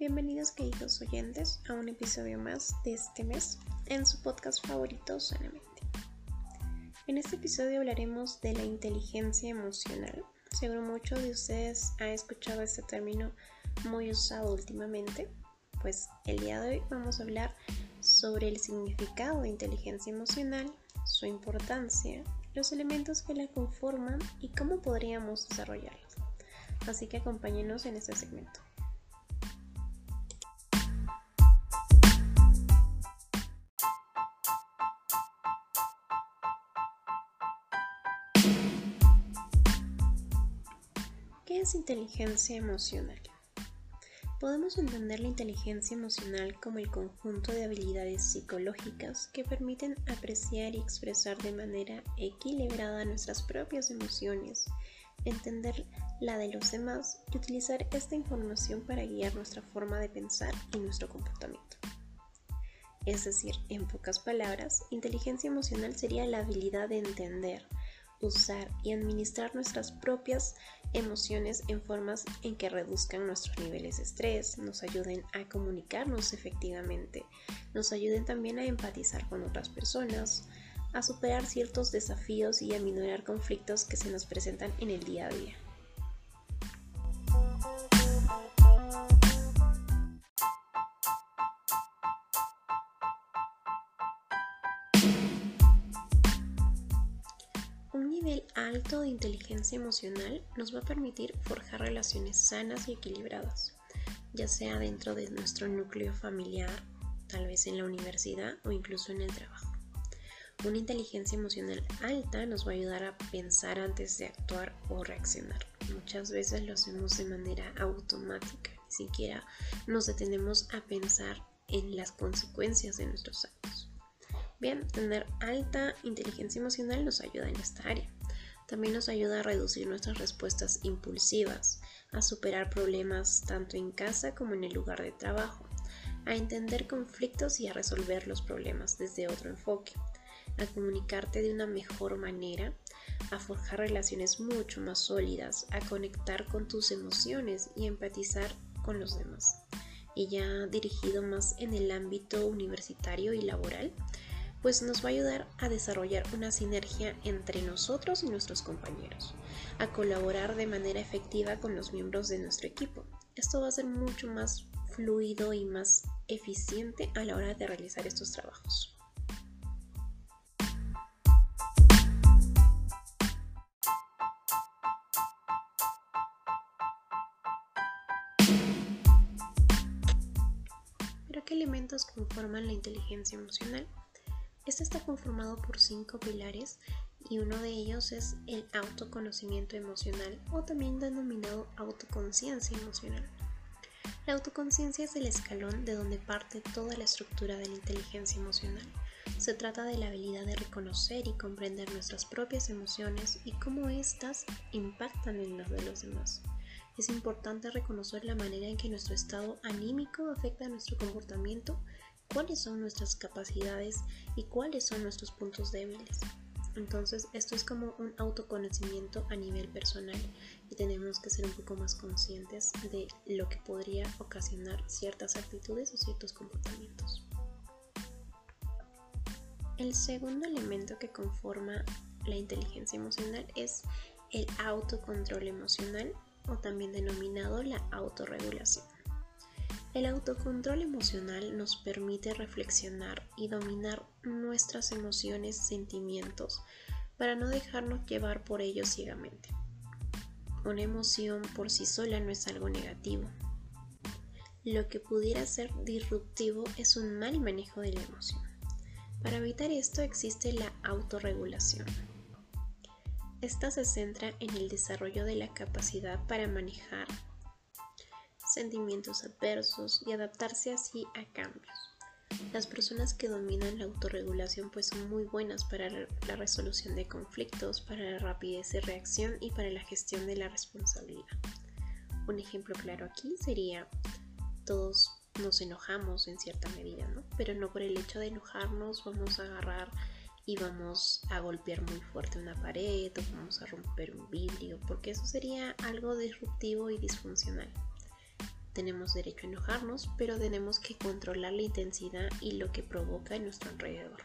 Bienvenidos queridos oyentes a un episodio más de este mes en su podcast favorito Sanamente. En este episodio hablaremos de la inteligencia emocional. Seguro muchos de ustedes han escuchado este término muy usado últimamente. Pues el día de hoy vamos a hablar sobre el significado de inteligencia emocional, su importancia, los elementos que la conforman y cómo podríamos desarrollarla. Así que acompáñenos en este segmento. Inteligencia emocional? Podemos entender la inteligencia emocional como el conjunto de habilidades psicológicas que permiten apreciar y expresar de manera equilibrada nuestras propias emociones, entender la de los demás y utilizar esta información para guiar nuestra forma de pensar y nuestro comportamiento. Es decir, en pocas palabras, inteligencia emocional sería la habilidad de entender, usar y administrar nuestras propias emociones en formas en que reduzcan nuestros niveles de estrés, nos ayuden a comunicarnos efectivamente, nos ayuden también a empatizar con otras personas, a superar ciertos desafíos y a minorar conflictos que se nos presentan en el día a día. Alto de inteligencia emocional nos va a permitir forjar relaciones sanas y equilibradas, ya sea dentro de nuestro núcleo familiar, tal vez en la universidad o incluso en el trabajo. Una inteligencia emocional alta nos va a ayudar a pensar antes de actuar o reaccionar. Muchas veces lo hacemos de manera automática, ni siquiera nos detenemos a pensar en las consecuencias de nuestros actos. Bien, tener alta inteligencia emocional nos ayuda en esta área. También nos ayuda a reducir nuestras respuestas impulsivas, a superar problemas tanto en casa como en el lugar de trabajo, a entender conflictos y a resolver los problemas desde otro enfoque, a comunicarte de una mejor manera, a forjar relaciones mucho más sólidas, a conectar con tus emociones y empatizar con los demás. Y ya dirigido más en el ámbito universitario y laboral, pues nos va a ayudar a desarrollar una sinergia entre nosotros y nuestros compañeros, a colaborar de manera efectiva con los miembros de nuestro equipo. Esto va a ser mucho más fluido y más eficiente a la hora de realizar estos trabajos. ¿Pero qué elementos conforman la inteligencia emocional? Este está conformado por cinco pilares y uno de ellos es el autoconocimiento emocional o también denominado autoconciencia emocional. La autoconciencia es el escalón de donde parte toda la estructura de la inteligencia emocional. Se trata de la habilidad de reconocer y comprender nuestras propias emociones y cómo éstas impactan en las de los demás. Es importante reconocer la manera en que nuestro estado anímico afecta a nuestro comportamiento cuáles son nuestras capacidades y cuáles son nuestros puntos débiles. Entonces, esto es como un autoconocimiento a nivel personal y tenemos que ser un poco más conscientes de lo que podría ocasionar ciertas actitudes o ciertos comportamientos. El segundo elemento que conforma la inteligencia emocional es el autocontrol emocional o también denominado la autorregulación. El autocontrol emocional nos permite reflexionar y dominar nuestras emociones, sentimientos, para no dejarnos llevar por ellos ciegamente. Una emoción por sí sola no es algo negativo. Lo que pudiera ser disruptivo es un mal manejo de la emoción. Para evitar esto existe la autorregulación. Esta se centra en el desarrollo de la capacidad para manejar sentimientos adversos y adaptarse así a cambios. Las personas que dominan la autorregulación pues son muy buenas para la resolución de conflictos, para la rapidez de reacción y para la gestión de la responsabilidad. Un ejemplo claro aquí sería todos nos enojamos en cierta medida, ¿no? Pero no por el hecho de enojarnos vamos a agarrar y vamos a golpear muy fuerte una pared o vamos a romper un vidrio, porque eso sería algo disruptivo y disfuncional. Tenemos derecho a enojarnos, pero tenemos que controlar la intensidad y lo que provoca en nuestro alrededor.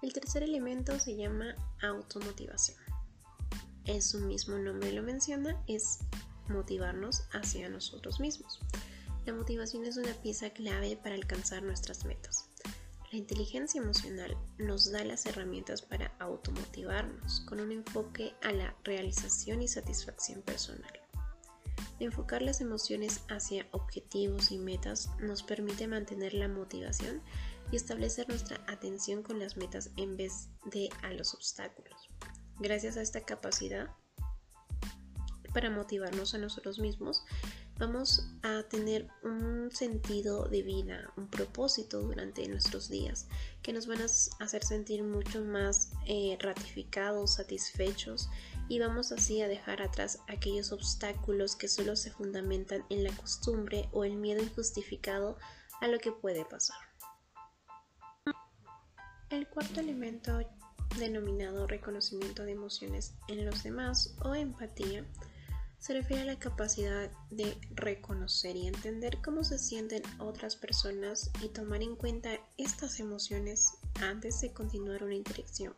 El tercer elemento se llama automotivación. En su mismo nombre lo menciona, es motivarnos hacia nosotros mismos. La motivación es una pieza clave para alcanzar nuestras metas. La inteligencia emocional nos da las herramientas para automotivarnos con un enfoque a la realización y satisfacción personal. Enfocar las emociones hacia objetivos y metas nos permite mantener la motivación y establecer nuestra atención con las metas en vez de a los obstáculos. Gracias a esta capacidad para motivarnos a nosotros mismos, vamos a tener un sentido de vida, un propósito durante nuestros días que nos van a hacer sentir mucho más eh, ratificados, satisfechos y vamos así a dejar atrás aquellos obstáculos que solo se fundamentan en la costumbre o el miedo injustificado a lo que puede pasar. El cuarto elemento denominado reconocimiento de emociones en los demás o empatía se refiere a la capacidad de reconocer y entender cómo se sienten otras personas y tomar en cuenta estas emociones antes de continuar una interacción.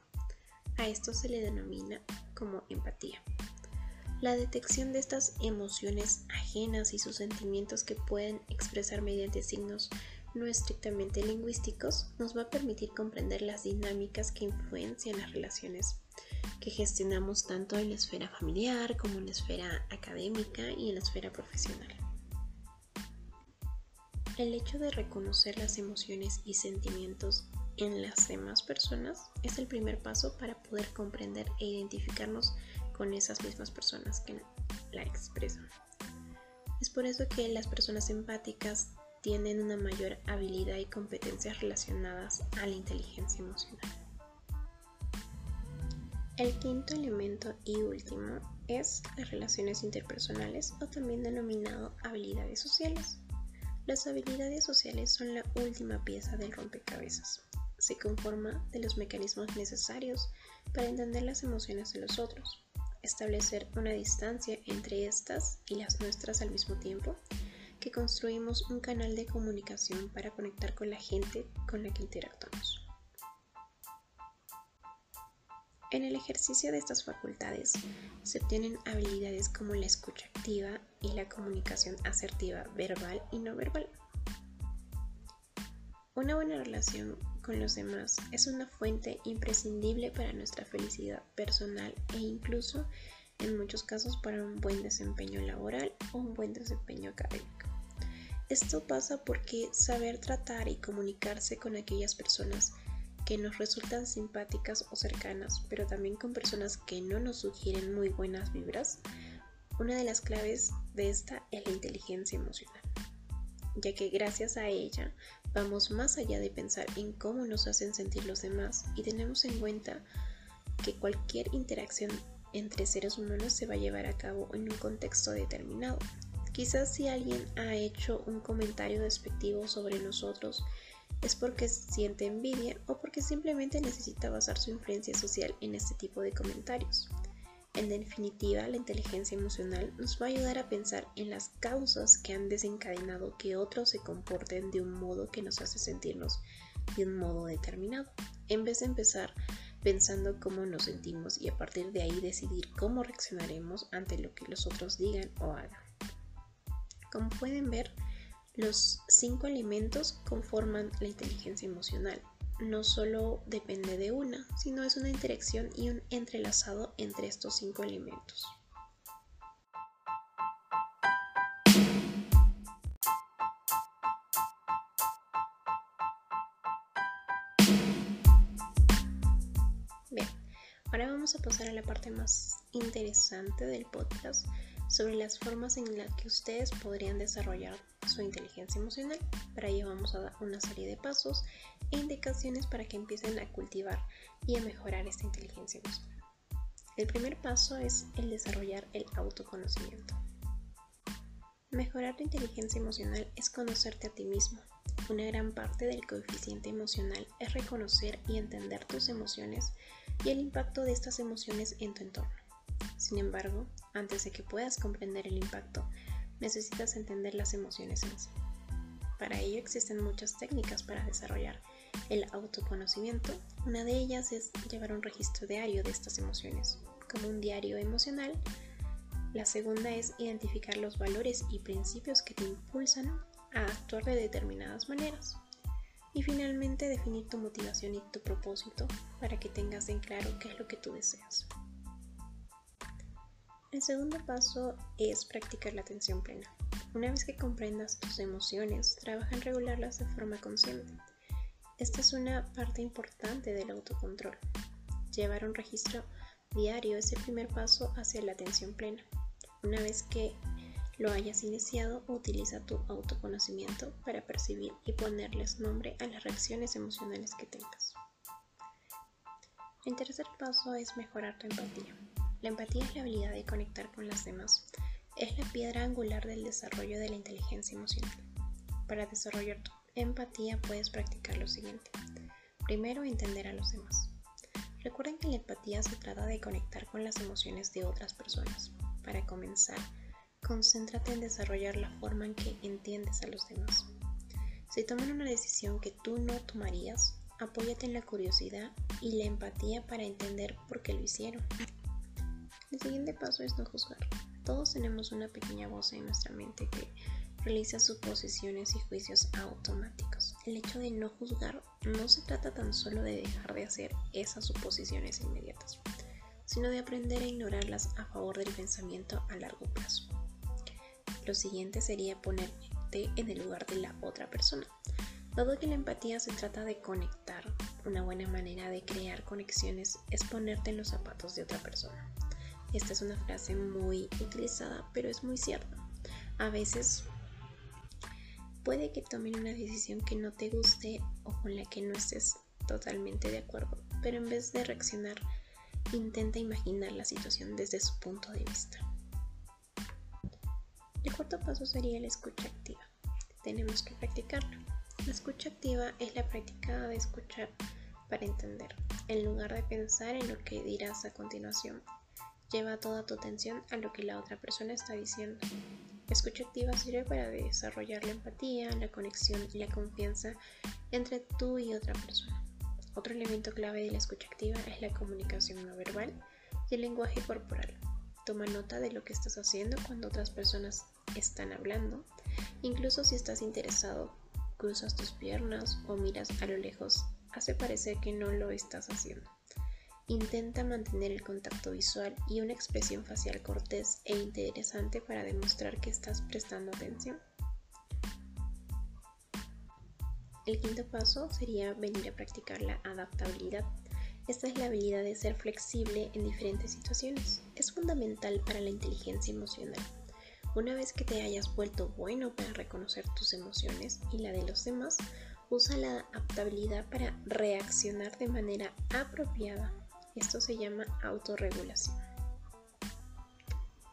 A esto se le denomina como empatía. La detección de estas emociones ajenas y sus sentimientos que pueden expresar mediante signos no estrictamente lingüísticos nos va a permitir comprender las dinámicas que influencian las relaciones que gestionamos tanto en la esfera familiar como en la esfera académica y en la esfera profesional. El hecho de reconocer las emociones y sentimientos en las demás personas es el primer paso para poder comprender e identificarnos con esas mismas personas que la expresan. Es por eso que las personas empáticas tienen una mayor habilidad y competencias relacionadas a la inteligencia emocional. El quinto elemento y último es las relaciones interpersonales o también denominado habilidades sociales. Las habilidades sociales son la última pieza del rompecabezas. Se conforma de los mecanismos necesarios para entender las emociones de los otros, establecer una distancia entre estas y las nuestras al mismo tiempo, que construimos un canal de comunicación para conectar con la gente con la que interactuamos. En el ejercicio de estas facultades se obtienen habilidades como la escucha activa y la comunicación asertiva verbal y no verbal. Una buena relación con los demás es una fuente imprescindible para nuestra felicidad personal e incluso en muchos casos para un buen desempeño laboral o un buen desempeño académico. Esto pasa porque saber tratar y comunicarse con aquellas personas que nos resultan simpáticas o cercanas, pero también con personas que no nos sugieren muy buenas vibras, una de las claves de esta es la inteligencia emocional, ya que gracias a ella vamos más allá de pensar en cómo nos hacen sentir los demás y tenemos en cuenta que cualquier interacción entre seres humanos se va a llevar a cabo en un contexto determinado. Quizás si alguien ha hecho un comentario despectivo sobre nosotros, es porque siente envidia o porque simplemente necesita basar su influencia social en este tipo de comentarios. En definitiva, la inteligencia emocional nos va a ayudar a pensar en las causas que han desencadenado que otros se comporten de un modo que nos hace sentirnos de un modo determinado, en vez de empezar pensando cómo nos sentimos y a partir de ahí decidir cómo reaccionaremos ante lo que los otros digan o hagan. Como pueden ver, los cinco elementos conforman la inteligencia emocional. No solo depende de una, sino es una interacción y un entrelazado entre estos cinco elementos. Bien, ahora vamos a pasar a la parte más interesante del podcast sobre las formas en las que ustedes podrían desarrollar su inteligencia emocional. Para ello vamos a dar una serie de pasos e indicaciones para que empiecen a cultivar y a mejorar esta inteligencia emocional. El primer paso es el desarrollar el autoconocimiento. Mejorar la inteligencia emocional es conocerte a ti mismo. Una gran parte del coeficiente emocional es reconocer y entender tus emociones y el impacto de estas emociones en tu entorno. Sin embargo, antes de que puedas comprender el impacto necesitas entender las emociones en sí. Para ello existen muchas técnicas para desarrollar el autoconocimiento. Una de ellas es llevar un registro diario de estas emociones, como un diario emocional. La segunda es identificar los valores y principios que te impulsan a actuar de determinadas maneras. Y finalmente definir tu motivación y tu propósito para que tengas en claro qué es lo que tú deseas. El segundo paso es practicar la atención plena. Una vez que comprendas tus emociones, trabaja en regularlas de forma consciente. Esta es una parte importante del autocontrol. Llevar un registro diario es el primer paso hacia la atención plena. Una vez que lo hayas iniciado, utiliza tu autoconocimiento para percibir y ponerles nombre a las reacciones emocionales que tengas. El tercer paso es mejorar tu empatía. La empatía es la habilidad de conectar con las demás. Es la piedra angular del desarrollo de la inteligencia emocional. Para desarrollar tu empatía puedes practicar lo siguiente. Primero, entender a los demás. Recuerden que la empatía se trata de conectar con las emociones de otras personas. Para comenzar, concéntrate en desarrollar la forma en que entiendes a los demás. Si toman una decisión que tú no tomarías, apóyate en la curiosidad y la empatía para entender por qué lo hicieron. El siguiente paso es no juzgar. Todos tenemos una pequeña voz en nuestra mente que realiza suposiciones y juicios automáticos. El hecho de no juzgar no se trata tan solo de dejar de hacer esas suposiciones inmediatas, sino de aprender a ignorarlas a favor del pensamiento a largo plazo. Lo siguiente sería ponerte en el lugar de la otra persona. Dado que la empatía se trata de conectar, una buena manera de crear conexiones es ponerte en los zapatos de otra persona. Esta es una frase muy utilizada, pero es muy cierta. A veces puede que tomen una decisión que no te guste o con la que no estés totalmente de acuerdo, pero en vez de reaccionar, intenta imaginar la situación desde su punto de vista. El cuarto paso sería la escucha activa. Tenemos que practicarlo. La escucha activa es la práctica de escuchar para entender, en lugar de pensar en lo que dirás a continuación Lleva toda tu atención a lo que la otra persona está diciendo. Escucha activa sirve para desarrollar la empatía, la conexión y la confianza entre tú y otra persona. Otro elemento clave de la escucha activa es la comunicación no verbal y el lenguaje corporal. Toma nota de lo que estás haciendo cuando otras personas están hablando. Incluso si estás interesado, cruzas tus piernas o miras a lo lejos, hace parecer que no lo estás haciendo. Intenta mantener el contacto visual y una expresión facial cortés e interesante para demostrar que estás prestando atención. El quinto paso sería venir a practicar la adaptabilidad. Esta es la habilidad de ser flexible en diferentes situaciones. Es fundamental para la inteligencia emocional. Una vez que te hayas vuelto bueno para reconocer tus emociones y la de los demás, usa la adaptabilidad para reaccionar de manera apropiada esto se llama autorregulación.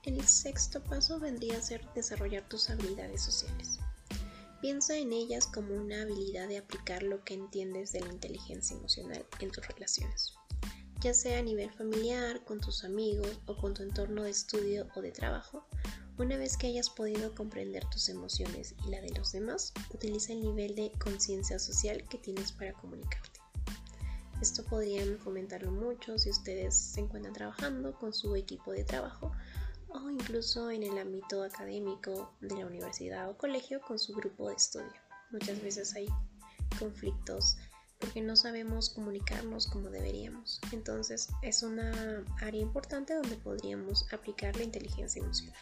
El sexto paso vendría a ser desarrollar tus habilidades sociales. Piensa en ellas como una habilidad de aplicar lo que entiendes de la inteligencia emocional en tus relaciones, ya sea a nivel familiar, con tus amigos o con tu entorno de estudio o de trabajo. Una vez que hayas podido comprender tus emociones y la de los demás, utiliza el nivel de conciencia social que tienes para comunicarte. Esto podrían comentarlo mucho si ustedes se encuentran trabajando con su equipo de trabajo o incluso en el ámbito académico de la universidad o colegio con su grupo de estudio. Muchas veces hay conflictos porque no sabemos comunicarnos como deberíamos. Entonces es una área importante donde podríamos aplicar la inteligencia emocional.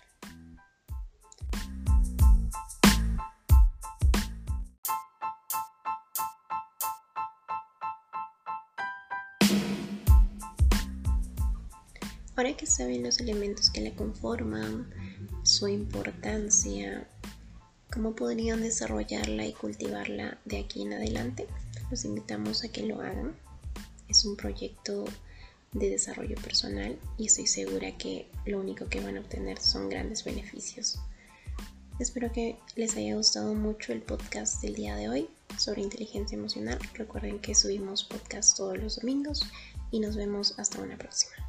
Ahora que saben los elementos que la conforman, su importancia, cómo podrían desarrollarla y cultivarla de aquí en adelante, los invitamos a que lo hagan. Es un proyecto de desarrollo personal y estoy segura que lo único que van a obtener son grandes beneficios. Espero que les haya gustado mucho el podcast del día de hoy sobre inteligencia emocional. Recuerden que subimos podcast todos los domingos y nos vemos hasta una próxima.